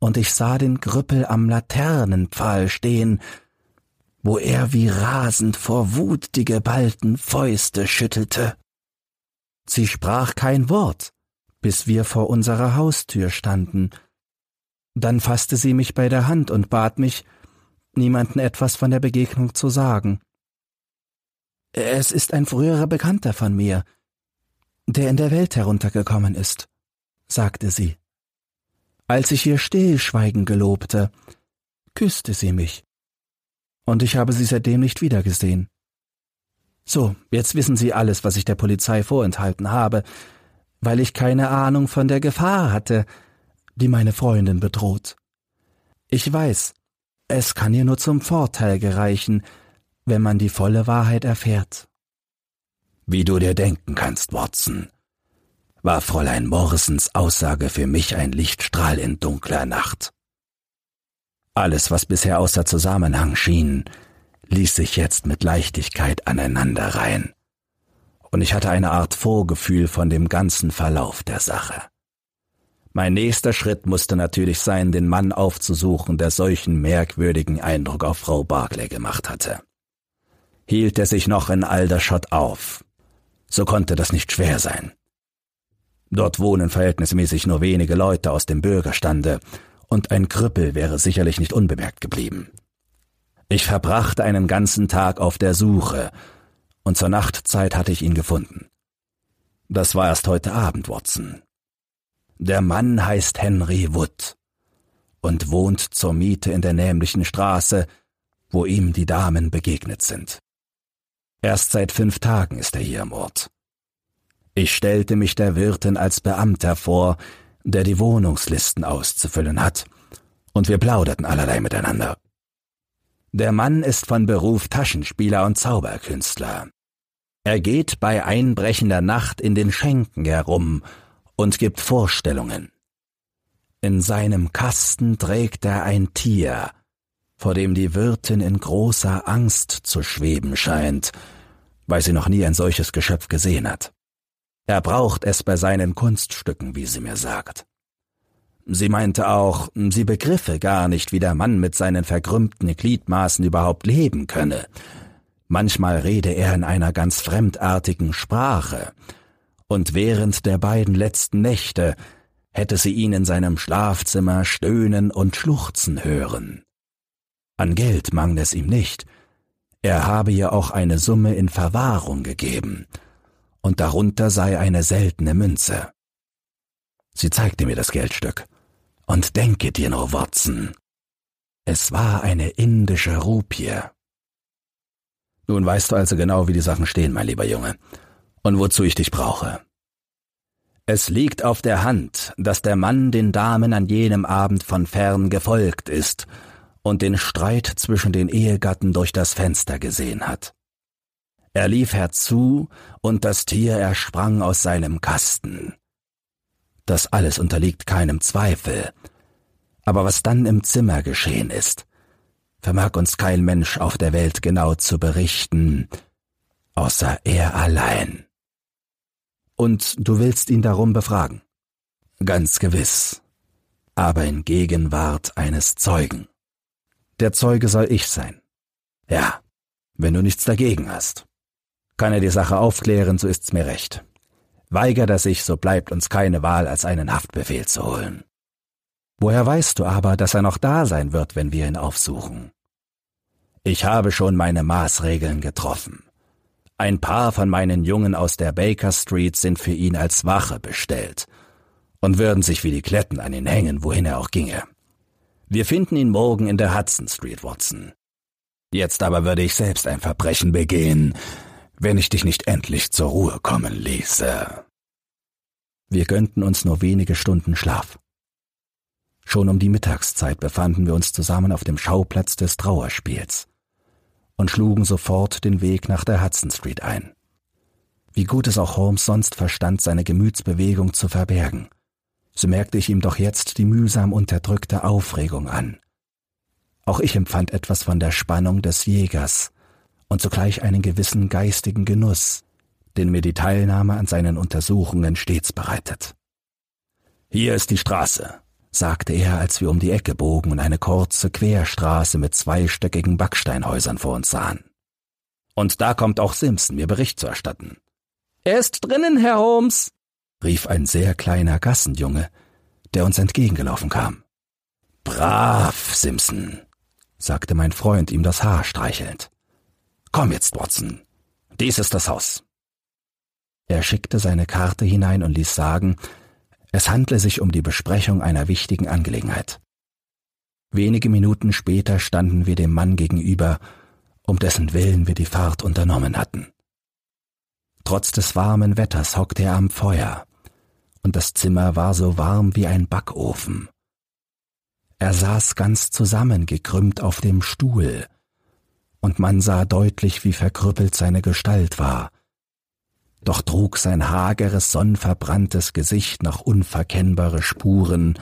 und ich sah den Grüppel am Laternenpfahl stehen, wo er wie rasend vor Wut die geballten Fäuste schüttelte. Sie sprach kein Wort, bis wir vor unserer Haustür standen. Dann fasste sie mich bei der Hand und bat mich, niemanden etwas von der Begegnung zu sagen. Es ist ein früherer Bekannter von mir, der in der Welt heruntergekommen ist, sagte sie. Als ich ihr Stillschweigen gelobte, küsste sie mich. Und ich habe sie seitdem nicht wiedergesehen. So, jetzt wissen Sie alles, was ich der Polizei vorenthalten habe, weil ich keine Ahnung von der Gefahr hatte, die meine Freundin bedroht. Ich weiß, es kann ihr nur zum Vorteil gereichen, wenn man die volle Wahrheit erfährt. Wie du dir denken kannst, Watson, war Fräulein Morrisons Aussage für mich ein Lichtstrahl in dunkler Nacht. Alles, was bisher außer Zusammenhang schien, ließ sich jetzt mit Leichtigkeit aneinanderreihen. Und ich hatte eine Art Vorgefühl von dem ganzen Verlauf der Sache. Mein nächster Schritt musste natürlich sein, den Mann aufzusuchen, der solchen merkwürdigen Eindruck auf Frau Barclay gemacht hatte. Hielt er sich noch in Aldershot auf, so konnte das nicht schwer sein. Dort wohnen verhältnismäßig nur wenige Leute aus dem Bürgerstande, und ein Krüppel wäre sicherlich nicht unbemerkt geblieben. Ich verbrachte einen ganzen Tag auf der Suche, und zur Nachtzeit hatte ich ihn gefunden. Das war erst heute Abend, Watson. Der Mann heißt Henry Wood und wohnt zur Miete in der nämlichen Straße, wo ihm die Damen begegnet sind. Erst seit fünf Tagen ist er hier im Ort. Ich stellte mich der Wirtin als Beamter vor, der die Wohnungslisten auszufüllen hat, und wir plauderten allerlei miteinander. Der Mann ist von Beruf Taschenspieler und Zauberkünstler. Er geht bei einbrechender Nacht in den Schenken herum und gibt Vorstellungen. In seinem Kasten trägt er ein Tier, vor dem die Wirtin in großer Angst zu schweben scheint, weil sie noch nie ein solches Geschöpf gesehen hat. Er braucht es bei seinen Kunststücken, wie sie mir sagt. Sie meinte auch, sie begriffe gar nicht, wie der Mann mit seinen verkrümmten Gliedmaßen überhaupt leben könne. Manchmal rede er in einer ganz fremdartigen Sprache, und während der beiden letzten Nächte hätte sie ihn in seinem Schlafzimmer stöhnen und schluchzen hören. An Geld mangelt es ihm nicht, er habe ihr auch eine Summe in Verwahrung gegeben, und darunter sei eine seltene Münze. Sie zeigte mir das Geldstück, und denke dir nur, Watson, es war eine indische Rupie. Nun weißt du also genau, wie die Sachen stehen, mein lieber Junge, und wozu ich dich brauche. Es liegt auf der Hand, dass der Mann den Damen an jenem Abend von fern gefolgt ist und den Streit zwischen den Ehegatten durch das Fenster gesehen hat. Er lief herzu, und das Tier ersprang aus seinem Kasten. Das alles unterliegt keinem Zweifel. Aber was dann im Zimmer geschehen ist, vermag uns kein Mensch auf der Welt genau zu berichten, außer er allein. Und du willst ihn darum befragen? Ganz gewiss, aber in Gegenwart eines Zeugen. Der Zeuge soll ich sein. Ja, wenn du nichts dagegen hast. Kann er die Sache aufklären, so ist's mir recht. Weigert er sich, so bleibt uns keine Wahl, als einen Haftbefehl zu holen. Woher weißt du aber, dass er noch da sein wird, wenn wir ihn aufsuchen? Ich habe schon meine Maßregeln getroffen. Ein paar von meinen Jungen aus der Baker Street sind für ihn als Wache bestellt und würden sich wie die Kletten an ihn hängen, wohin er auch ginge. Wir finden ihn morgen in der Hudson Street, Watson. Jetzt aber würde ich selbst ein Verbrechen begehen, wenn ich dich nicht endlich zur Ruhe kommen ließe. Wir gönnten uns nur wenige Stunden Schlaf. Schon um die Mittagszeit befanden wir uns zusammen auf dem Schauplatz des Trauerspiels und schlugen sofort den Weg nach der Hudson Street ein. Wie gut es auch Holmes sonst verstand, seine Gemütsbewegung zu verbergen, so merkte ich ihm doch jetzt die mühsam unterdrückte Aufregung an. Auch ich empfand etwas von der Spannung des Jägers und zugleich einen gewissen geistigen Genuss, den mir die Teilnahme an seinen Untersuchungen stets bereitet. Hier ist die Straße, sagte er, als wir um die Ecke bogen und eine kurze Querstraße mit zweistöckigen Backsteinhäusern vor uns sahen. Und da kommt auch Simpson, mir Bericht zu erstatten. Er ist drinnen, Herr Holmes, rief ein sehr kleiner Gassenjunge, der uns entgegengelaufen kam. Brav, Simpson, sagte mein Freund ihm das Haar streichelnd. Komm jetzt, Watson. Dies ist das Haus. Er schickte seine Karte hinein und ließ sagen, es handle sich um die Besprechung einer wichtigen Angelegenheit. Wenige Minuten später standen wir dem Mann gegenüber, um dessen Willen wir die Fahrt unternommen hatten. Trotz des warmen Wetters hockte er am Feuer, und das Zimmer war so warm wie ein Backofen. Er saß ganz zusammengekrümmt auf dem Stuhl, und man sah deutlich, wie verkrüppelt seine Gestalt war. Doch trug sein hageres, sonnverbranntes Gesicht noch unverkennbare Spuren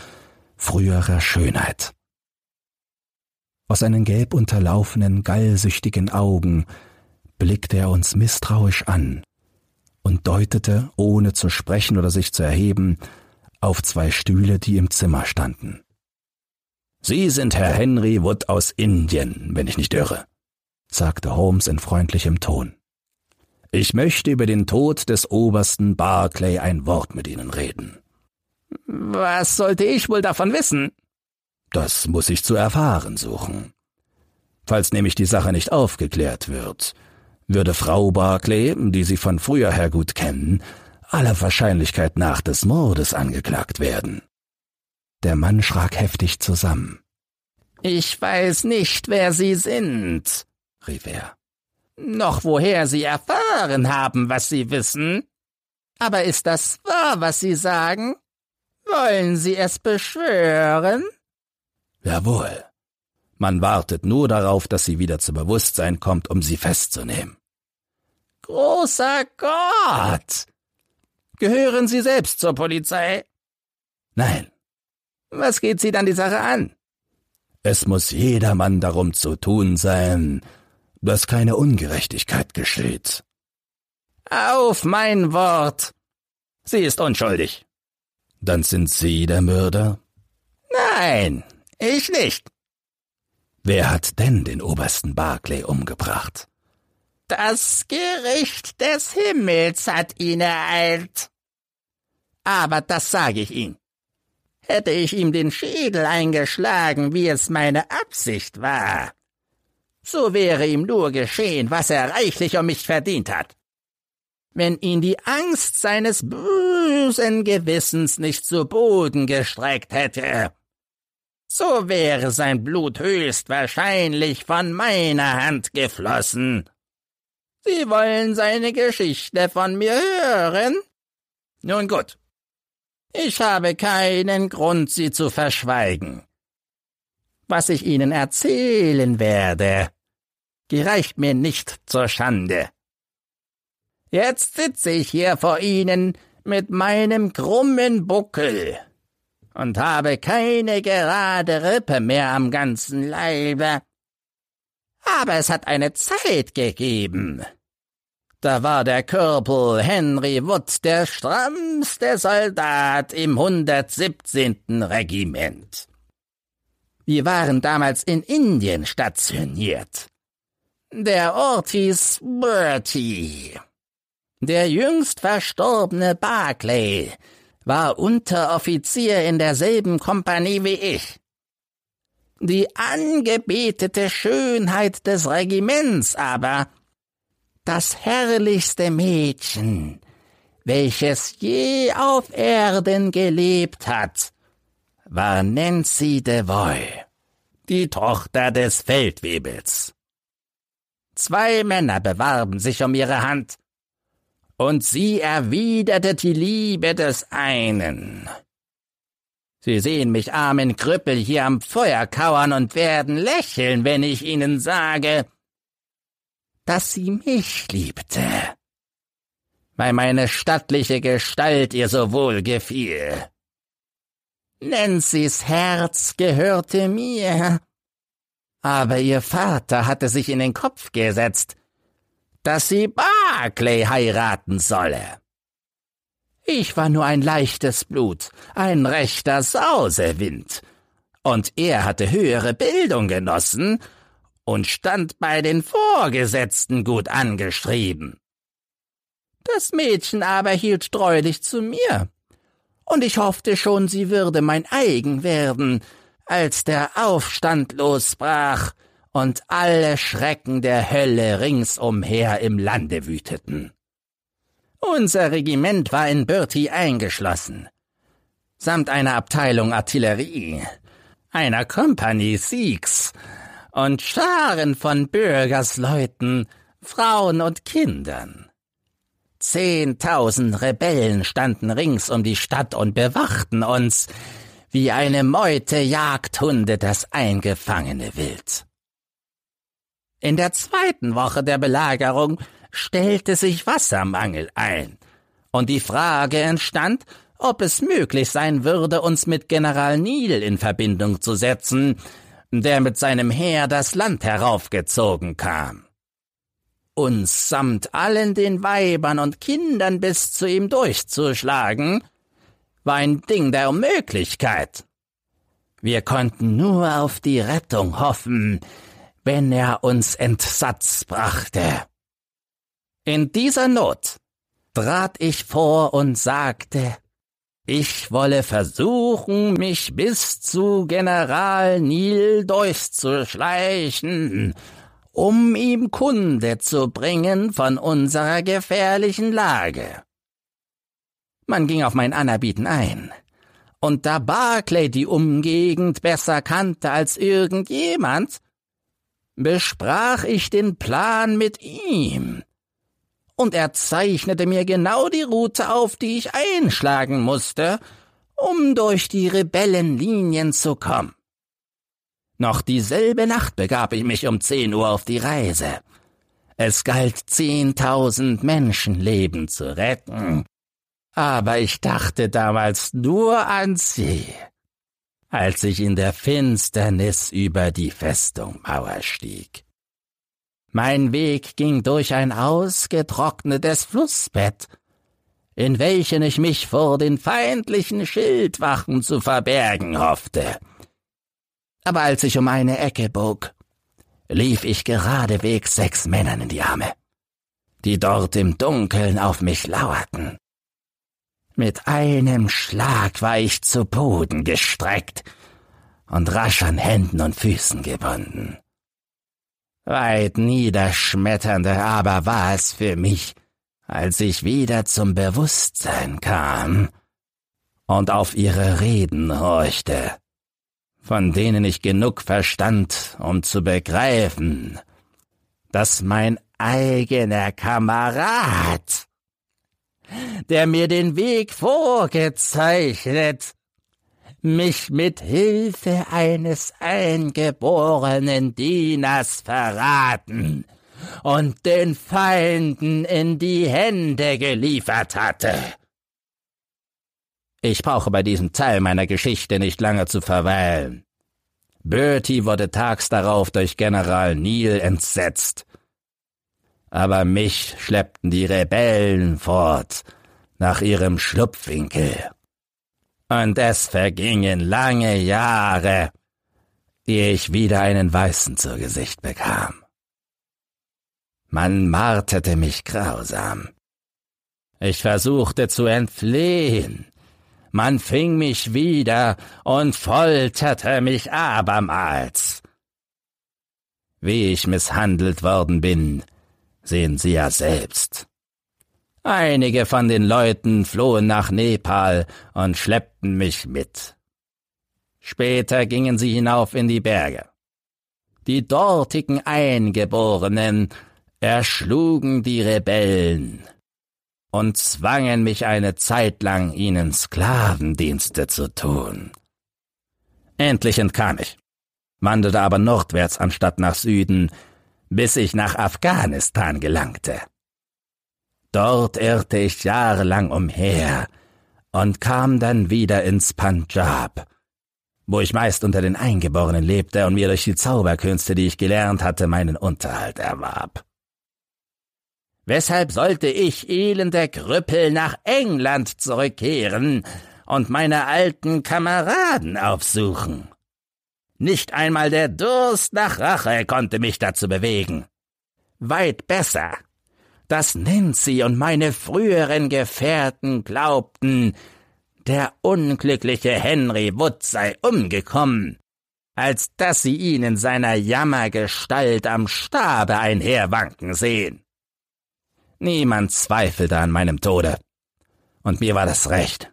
früherer Schönheit. Aus seinen gelb unterlaufenen, gallsüchtigen Augen blickte er uns misstrauisch an und deutete, ohne zu sprechen oder sich zu erheben, auf zwei Stühle, die im Zimmer standen. Sie sind Herr Henry Wood aus Indien, wenn ich nicht irre, sagte Holmes in freundlichem Ton. Ich möchte über den Tod des Obersten Barclay ein Wort mit Ihnen reden. Was sollte ich wohl davon wissen? Das muss ich zu erfahren suchen. Falls nämlich die Sache nicht aufgeklärt wird, würde Frau Barclay, die Sie von früher her gut kennen, aller Wahrscheinlichkeit nach des Mordes angeklagt werden. Der Mann schrak heftig zusammen. Ich weiß nicht, wer Sie sind, rief er. Noch woher Sie erfahren haben, was Sie wissen. Aber ist das wahr, was Sie sagen? Wollen Sie es beschwören? Jawohl. Man wartet nur darauf, dass sie wieder zu Bewusstsein kommt, um sie festzunehmen. Großer Gott! Gehören Sie selbst zur Polizei? Nein. Was geht Sie dann die Sache an? Es muss jedermann darum zu tun sein, dass keine Ungerechtigkeit geschieht. Auf mein Wort! Sie ist unschuldig. Dann sind Sie der Mörder? Nein, ich nicht. Wer hat denn den obersten Barclay umgebracht? Das Gericht des Himmels hat ihn ereilt. Aber das sage ich Ihnen. Hätte ich ihm den Schädel eingeschlagen, wie es meine Absicht war, so wäre ihm nur geschehen, was er reichlich um mich verdient hat. Wenn ihn die Angst seines bösen Gewissens nicht zu Boden gestreckt hätte, so wäre sein Blut höchstwahrscheinlich von meiner Hand geflossen. Sie wollen seine Geschichte von mir hören? Nun gut, ich habe keinen Grund, sie zu verschweigen. Was ich Ihnen erzählen werde, gereicht mir nicht zur Schande. Jetzt sitze ich hier vor Ihnen mit meinem krummen Buckel und habe keine gerade Rippe mehr am ganzen Leibe. Aber es hat eine Zeit gegeben, da war der Körpel Henry Wood der strammste Soldat im 117. Regiment. Wir waren damals in Indien stationiert. Der Ort hieß Bertie. Der jüngst verstorbene Barclay war Unteroffizier in derselben Kompanie wie ich. Die angebetete Schönheit des Regiments aber das herrlichste Mädchen, welches je auf Erden gelebt hat, war Nancy DeVoy, die Tochter des Feldwebels. Zwei Männer bewarben sich um ihre Hand, und sie erwiderte die Liebe des einen. Sie sehen mich armen Krüppel hier am Feuer kauern und werden lächeln, wenn ich ihnen sage, dass sie mich liebte, weil meine stattliche Gestalt ihr so wohl gefiel. Nancy's Herz gehörte mir, Aber ihr Vater hatte sich in den Kopf gesetzt, dass sie Barclay heiraten solle. Ich war nur ein leichtes Blut, ein rechter Sausewind, und er hatte höhere Bildung genossen und stand bei den Vorgesetzten gut angeschrieben. Das Mädchen aber hielt treulich zu mir, und ich hoffte schon, sie würde mein eigen werden, als der Aufstand losbrach und alle Schrecken der Hölle ringsumher im Lande wüteten. Unser Regiment war in Bertie eingeschlossen, samt einer Abteilung Artillerie, einer Kompanie Sikhs und Scharen von Bürgersleuten, Frauen und Kindern. Zehntausend Rebellen standen rings um die Stadt und bewachten uns, wie eine Meute Jagdhunde das eingefangene Wild. In der zweiten Woche der Belagerung stellte sich Wassermangel ein, und die Frage entstand, ob es möglich sein würde, uns mit General Neil in Verbindung zu setzen, der mit seinem Heer das Land heraufgezogen kam. Uns samt allen den Weibern und Kindern bis zu ihm durchzuschlagen, war ein Ding der Unmöglichkeit. Wir konnten nur auf die Rettung hoffen, wenn er uns Entsatz brachte. In dieser Not trat ich vor und sagte, ich wolle versuchen, mich bis zu General Neil durchzuschleichen, um ihm Kunde zu bringen von unserer gefährlichen Lage. Man ging auf mein Anerbieten ein. Und da Barclay die Umgegend besser kannte als irgendjemand, besprach ich den Plan mit ihm. Und er zeichnete mir genau die Route auf, die ich einschlagen musste, um durch die Rebellenlinien zu kommen. Noch dieselbe Nacht begab ich mich um zehn Uhr auf die Reise. Es galt zehntausend Menschenleben zu retten, aber ich dachte damals nur an sie, als ich in der Finsternis über die Festungmauer stieg. Mein Weg ging durch ein ausgetrocknetes Flussbett, in welchen ich mich vor den feindlichen Schildwachen zu verbergen hoffte. Aber als ich um eine Ecke bog, lief ich geradewegs sechs Männern in die Arme, die dort im Dunkeln auf mich lauerten. Mit einem Schlag war ich zu Boden gestreckt und rasch an Händen und Füßen gebunden. Weit niederschmetternder aber war es für mich, als ich wieder zum Bewusstsein kam und auf ihre Reden horchte, von denen ich genug verstand, um zu begreifen, dass mein eigener Kamerad der mir den Weg vorgezeichnet, mich mit Hilfe eines eingeborenen Dieners verraten und den Feinden in die Hände geliefert hatte. Ich brauche bei diesem Teil meiner Geschichte nicht lange zu verweilen. Bertie wurde tags darauf durch General Neil entsetzt aber mich schleppten die Rebellen fort nach ihrem Schlupfwinkel. Und es vergingen lange Jahre, ehe ich wieder einen Weißen zu Gesicht bekam. Man marterte mich grausam. Ich versuchte zu entfliehen. Man fing mich wieder und folterte mich abermals. Wie ich misshandelt worden bin, sehen Sie ja selbst. Einige von den Leuten flohen nach Nepal und schleppten mich mit. Später gingen sie hinauf in die Berge. Die dortigen Eingeborenen erschlugen die Rebellen und zwangen mich eine Zeit lang, ihnen Sklavendienste zu tun. Endlich entkam ich, wanderte aber nordwärts anstatt nach Süden, bis ich nach Afghanistan gelangte. Dort irrte ich jahrelang umher und kam dann wieder ins Punjab, wo ich meist unter den Eingeborenen lebte und mir durch die Zauberkünste, die ich gelernt hatte, meinen Unterhalt erwarb. Weshalb sollte ich, elender Krüppel, nach England zurückkehren und meine alten Kameraden aufsuchen? Nicht einmal der Durst nach Rache konnte mich dazu bewegen. Weit besser, dass Nancy und meine früheren Gefährten glaubten, der unglückliche Henry Wood sei umgekommen, als dass sie ihn in seiner Jammergestalt am Stabe einherwanken sehen. Niemand zweifelte an meinem Tode, und mir war das recht.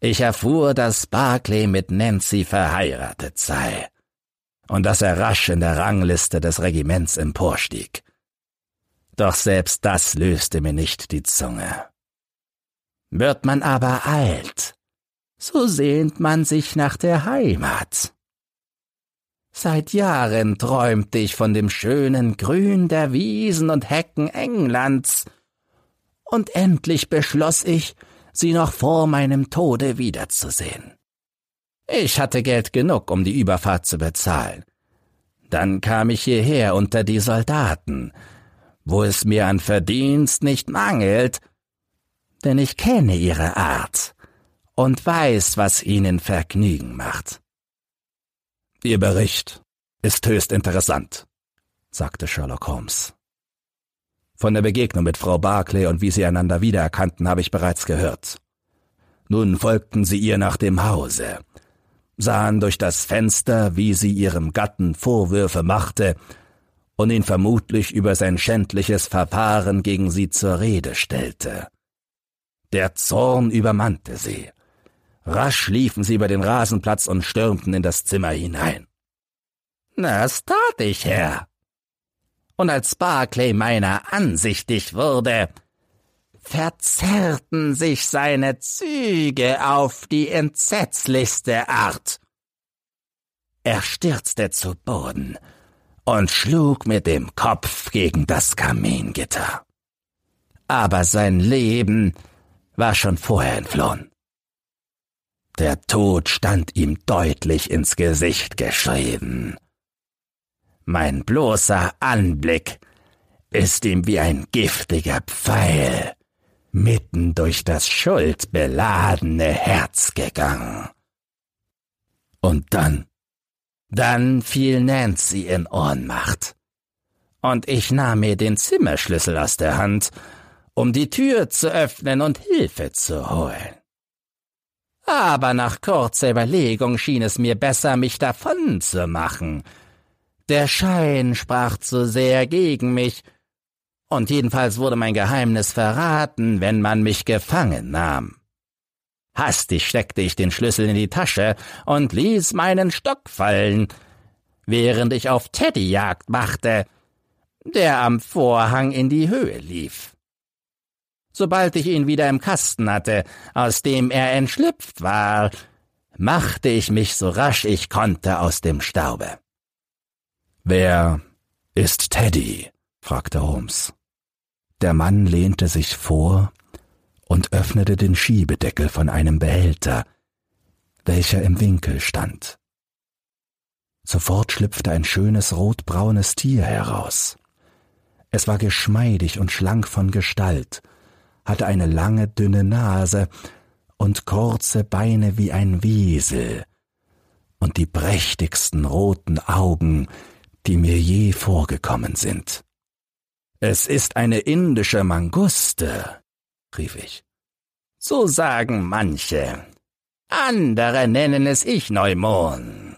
Ich erfuhr, dass Barclay mit Nancy verheiratet sei und dass er rasch in der Rangliste des Regiments emporstieg. Doch selbst das löste mir nicht die Zunge. Wird man aber alt, so sehnt man sich nach der Heimat. Seit Jahren träumte ich von dem schönen Grün der Wiesen und Hecken Englands, und endlich beschloss ich, sie noch vor meinem Tode wiederzusehen. Ich hatte Geld genug, um die Überfahrt zu bezahlen. Dann kam ich hierher unter die Soldaten, wo es mir an Verdienst nicht mangelt, denn ich kenne ihre Art und weiß, was ihnen Vergnügen macht. Ihr Bericht ist höchst interessant, sagte Sherlock Holmes. Von der Begegnung mit Frau Barclay und wie sie einander wiedererkannten, habe ich bereits gehört. Nun folgten sie ihr nach dem Hause, sahen durch das Fenster, wie sie ihrem Gatten Vorwürfe machte und ihn vermutlich über sein schändliches Verfahren gegen sie zur Rede stellte. Der Zorn übermannte sie. Rasch liefen sie über den Rasenplatz und stürmten in das Zimmer hinein. Das tat ich, Herr. Und als Barclay meiner ansichtig wurde, verzerrten sich seine Züge auf die entsetzlichste Art. Er stürzte zu Boden und schlug mit dem Kopf gegen das Kamingitter. Aber sein Leben war schon vorher entflohen. Der Tod stand ihm deutlich ins Gesicht geschrieben. Mein bloßer Anblick ist ihm wie ein giftiger Pfeil mitten durch das schuldbeladene Herz gegangen. Und dann, dann fiel Nancy in Ohnmacht. Und ich nahm mir den Zimmerschlüssel aus der Hand um die Tür zu öffnen und Hilfe zu holen. Aber nach kurzer Überlegung schien es mir besser, mich davon zu machen. Der Schein sprach zu sehr gegen mich, und jedenfalls wurde mein Geheimnis verraten, wenn man mich gefangen nahm. Hastig steckte ich den Schlüssel in die Tasche und ließ meinen Stock fallen, während ich auf Teddy Jagd machte, der am Vorhang in die Höhe lief. Sobald ich ihn wieder im Kasten hatte, aus dem er entschlüpft war, machte ich mich so rasch ich konnte aus dem Staube. Wer ist Teddy? fragte Holmes. Der Mann lehnte sich vor und öffnete den Schiebedeckel von einem Behälter, welcher im Winkel stand. Sofort schlüpfte ein schönes rotbraunes Tier heraus. Es war geschmeidig und schlank von Gestalt, hatte eine lange, dünne Nase und kurze Beine wie ein Wiesel und die prächtigsten roten Augen, die mir je vorgekommen sind. Es ist eine indische Manguste, rief ich. So sagen manche. Andere nennen es Ichneumon,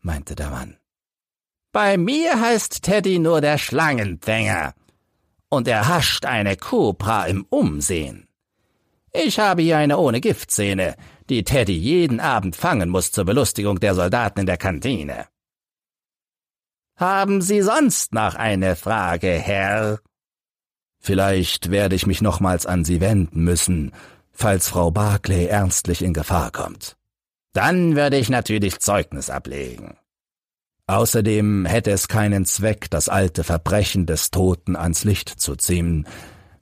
meinte der Mann. Bei mir heißt Teddy nur der Schlangenfänger und er hascht eine Kobra im Umsehen. Ich habe hier eine ohne Giftzähne, die Teddy jeden Abend fangen muss zur Belustigung der Soldaten in der Kantine. Haben Sie sonst noch eine Frage, Herr? Vielleicht werde ich mich nochmals an Sie wenden müssen, falls Frau Barclay ernstlich in Gefahr kommt. Dann würde ich natürlich Zeugnis ablegen. Außerdem hätte es keinen Zweck, das alte Verbrechen des Toten ans Licht zu ziehen,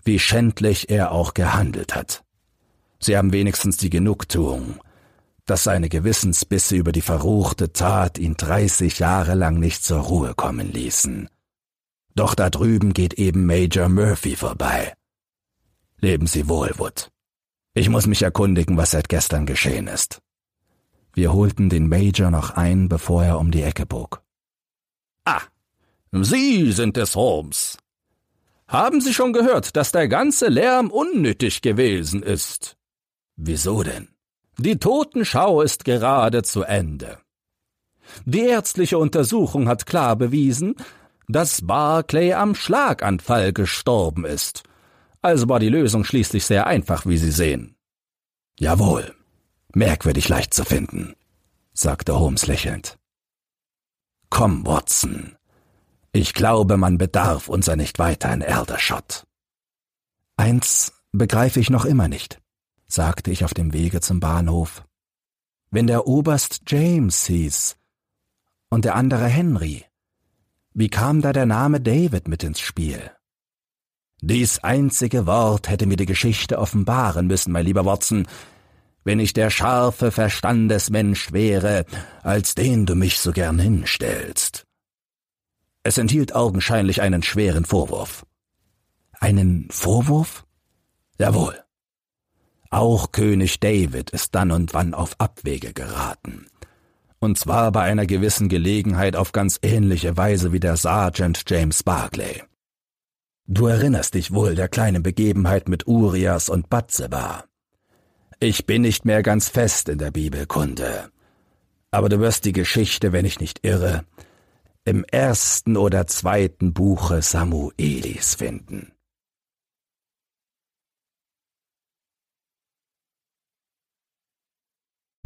wie schändlich er auch gehandelt hat. Sie haben wenigstens die Genugtuung, dass seine Gewissensbisse über die verruchte Tat ihn dreißig Jahre lang nicht zur Ruhe kommen ließen. Doch da drüben geht eben Major Murphy vorbei. Leben Sie wohl, Wood. Ich muss mich erkundigen, was seit gestern geschehen ist. Wir holten den Major noch ein, bevor er um die Ecke bog. Ah, Sie sind es, Holmes. Haben Sie schon gehört, dass der ganze Lärm unnötig gewesen ist? Wieso denn? Die Totenschau ist gerade zu Ende. Die ärztliche Untersuchung hat klar bewiesen, dass Barclay am Schlaganfall gestorben ist. Also war die Lösung schließlich sehr einfach, wie Sie sehen. Jawohl. Merkwürdig leicht zu finden, sagte Holmes lächelnd. Komm, Watson. Ich glaube, man bedarf unser nicht weiter in Eldershot. Eins begreife ich noch immer nicht, sagte ich auf dem Wege zum Bahnhof. Wenn der Oberst James hieß und der andere Henry, wie kam da der Name David mit ins Spiel? Dies einzige Wort hätte mir die Geschichte offenbaren müssen, mein lieber Watson, wenn ich der scharfe Verstandesmensch wäre, als den du mich so gern hinstellst. Es enthielt augenscheinlich einen schweren Vorwurf. Einen Vorwurf? Jawohl. Auch König David ist dann und wann auf Abwege geraten. Und zwar bei einer gewissen Gelegenheit auf ganz ähnliche Weise wie der Sergeant James Barclay. Du erinnerst dich wohl der kleinen Begebenheit mit Urias und Batzeba. Ich bin nicht mehr ganz fest in der Bibelkunde. Aber du wirst die Geschichte, wenn ich nicht irre, im ersten oder zweiten Buche Samuelis finden.